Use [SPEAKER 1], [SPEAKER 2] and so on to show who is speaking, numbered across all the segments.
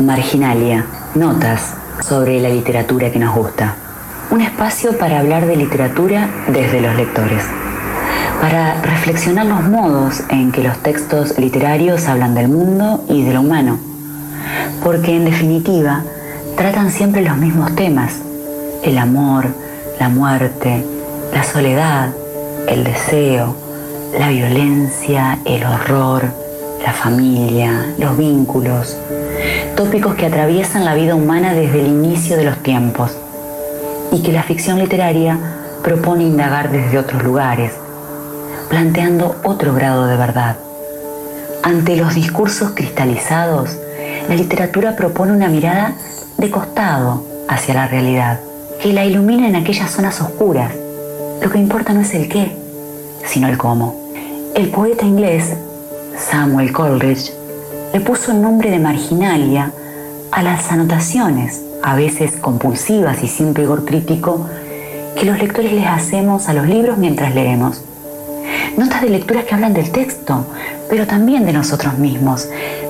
[SPEAKER 1] Marginalia, notas sobre la literatura que nos gusta. Un espacio para hablar de literatura desde los lectores. Para reflexionar los modos en que los textos literarios hablan del mundo y de lo humano. Porque en definitiva tratan siempre los mismos temas. El amor, la muerte, la soledad, el deseo, la violencia, el horror, la familia, los vínculos, tópicos que atraviesan la vida humana desde el inicio de los tiempos y que la ficción literaria propone indagar desde otros lugares, planteando otro grado de verdad. Ante los discursos cristalizados, la literatura propone una mirada de costado hacia la realidad, que la ilumina en aquellas zonas oscuras. Lo que importa no es el qué, sino el cómo. El poeta inglés Samuel Coleridge le puso el nombre de marginalia a las anotaciones, a veces compulsivas y sin rigor crítico, que los lectores les hacemos a los libros mientras leemos. Notas de lecturas que hablan del texto, pero también de nosotros mismos,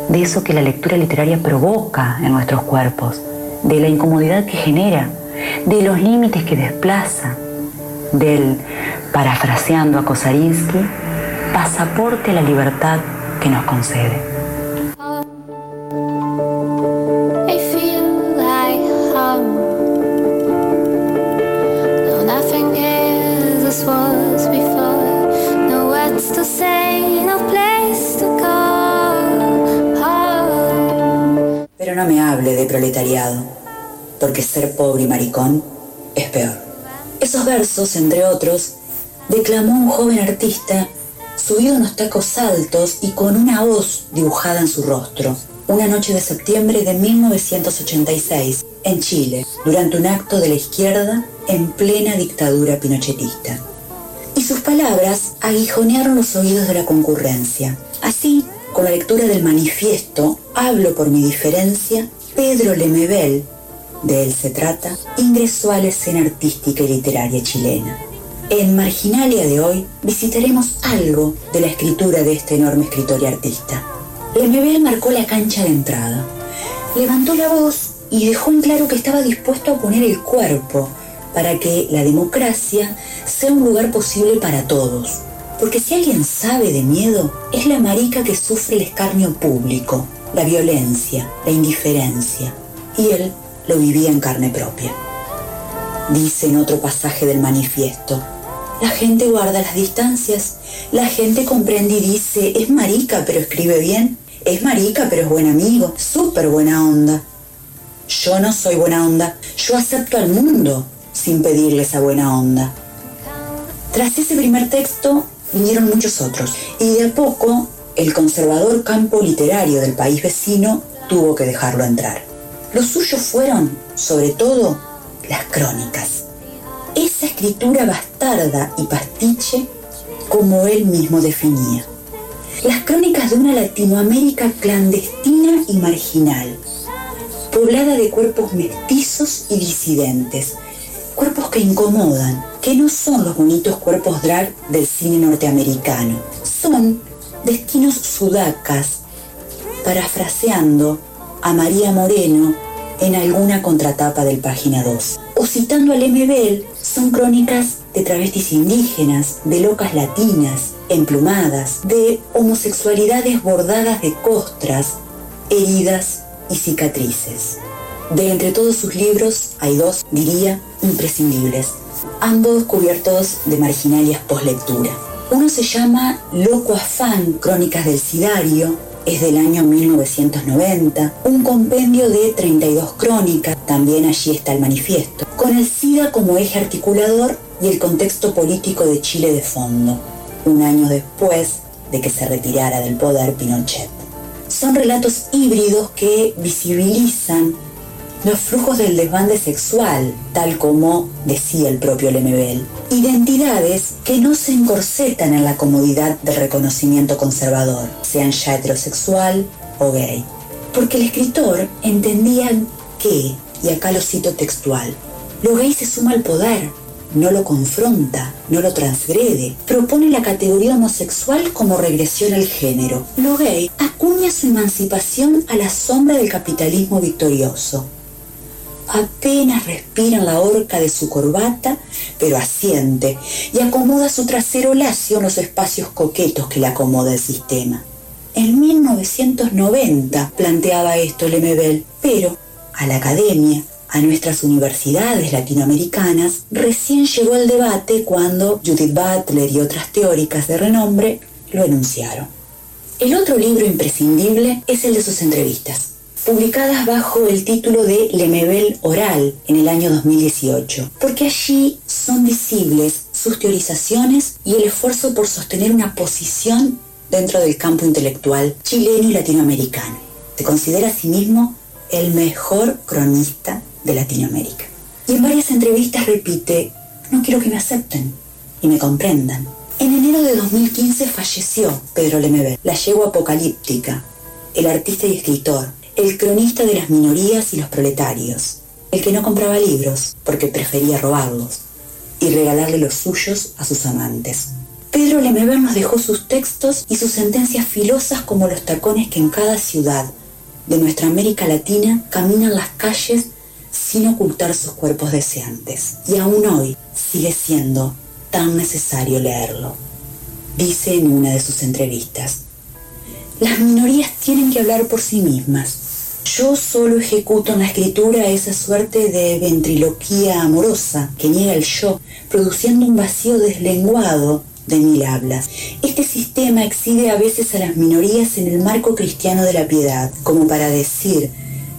[SPEAKER 1] de eso que la lectura literaria provoca en nuestros cuerpos, de la incomodidad que genera, de los límites que desplaza, del, parafraseando a Kosarinsky, pasaporte a la libertad que nos concede.
[SPEAKER 2] De proletariado, porque ser pobre y maricón es peor. Esos versos, entre otros, declamó un joven artista subido unos tacos altos y con una hoz dibujada en su rostro, una noche de septiembre de 1986, en Chile, durante un acto de la izquierda en plena dictadura pinochetista. Y sus palabras aguijonearon los oídos de la concurrencia. Así, con la lectura del manifiesto Hablo por mi diferencia, Pedro Lemebel, de él se trata, ingresó a la escena artística y literaria chilena. En Marginalia de hoy visitaremos algo de la escritura de este enorme escritor y artista. Lemebel marcó la cancha de entrada, levantó la voz y dejó en claro que estaba dispuesto a poner el cuerpo para que la democracia sea un lugar posible para todos. Porque si alguien sabe de miedo, es la marica que sufre el escarnio público, la violencia, la indiferencia. Y él lo vivía en carne propia. Dice en otro pasaje del manifiesto, la gente guarda las distancias. La gente comprende y dice, es marica, pero escribe bien. Es marica, pero es buen amigo. Súper buena onda. Yo no soy buena onda. Yo acepto al mundo sin pedirle esa buena onda. Tras ese primer texto vinieron muchos otros. Y de a poco el conservador campo literario del país vecino tuvo que dejarlo entrar. Los suyos fueron, sobre todo, las crónicas esa escritura bastarda y pastiche como él mismo definía. Las crónicas de una Latinoamérica clandestina y marginal, poblada de cuerpos mestizos y disidentes, cuerpos que incomodan, que no son los bonitos cuerpos drag del cine norteamericano, son destinos sudacas, parafraseando a María Moreno en alguna contratapa del página 2. O citando al MBL, son crónicas de travestis indígenas, de locas latinas, emplumadas, de homosexualidades bordadas de costras, heridas y cicatrices. De entre todos sus libros hay dos, diría, imprescindibles, ambos cubiertos de marginalias postlectura. Uno se llama Loco Afán, Crónicas del Sidario, es del año 1990, un compendio de 32 crónicas, también allí está el manifiesto, con el SIDA como eje articulador y el contexto político de Chile de fondo, un año después de que se retirara del poder Pinochet. Son relatos híbridos que visibilizan los flujos del desbande sexual, tal como decía el propio Lemebel. Identidades que no se encorsetan en la comodidad del reconocimiento conservador, sean ya heterosexual o gay. Porque el escritor entendía que, y acá lo cito textual, lo gay se suma al poder, no lo confronta, no lo transgrede. Propone la categoría homosexual como regresión al género. Lo gay acuña su emancipación a la sombra del capitalismo victorioso. Apenas respira la horca de su corbata, pero asiente y acomoda su trasero lacio en los espacios coquetos que le acomoda el sistema. En 1990 planteaba esto Lemebel, pero a la academia a nuestras universidades latinoamericanas, recién llegó el debate cuando Judith Butler y otras teóricas de renombre lo enunciaron. El otro libro imprescindible es el de sus entrevistas, publicadas bajo el título de Lemebel Oral en el año 2018, porque allí son visibles sus teorizaciones y el esfuerzo por sostener una posición dentro del campo intelectual chileno y latinoamericano. Se considera a sí mismo el mejor cronista de Latinoamérica. Y en varias entrevistas repite, no quiero que me acepten y me comprendan. En enero de 2015 falleció Pedro Lemebel, la yegua apocalíptica, el artista y escritor, el cronista de las minorías y los proletarios, el que no compraba libros porque prefería robarlos y regalarle los suyos a sus amantes. Pedro Lemebel nos dejó sus textos y sus sentencias filosas como los tacones que en cada ciudad de nuestra América Latina caminan las calles sin ocultar sus cuerpos deseantes. Y aún hoy sigue siendo tan necesario leerlo. Dice en una de sus entrevistas, las minorías tienen que hablar por sí mismas. Yo solo ejecuto en la escritura esa suerte de ventriloquía amorosa que niega el yo, produciendo un vacío deslenguado de mil hablas. Este sistema exhibe a veces a las minorías en el marco cristiano de la piedad, como para decir,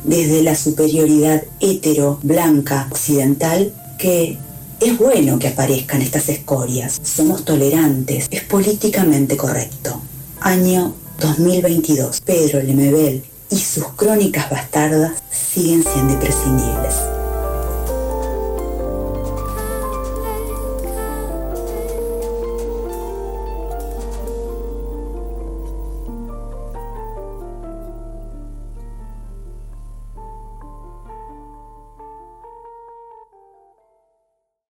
[SPEAKER 2] desde la superioridad hetero, blanca, occidental, que es bueno que aparezcan estas escorias, somos tolerantes, es políticamente correcto. Año 2022. Pedro Lemebel y sus crónicas bastardas siguen siendo imprescindibles.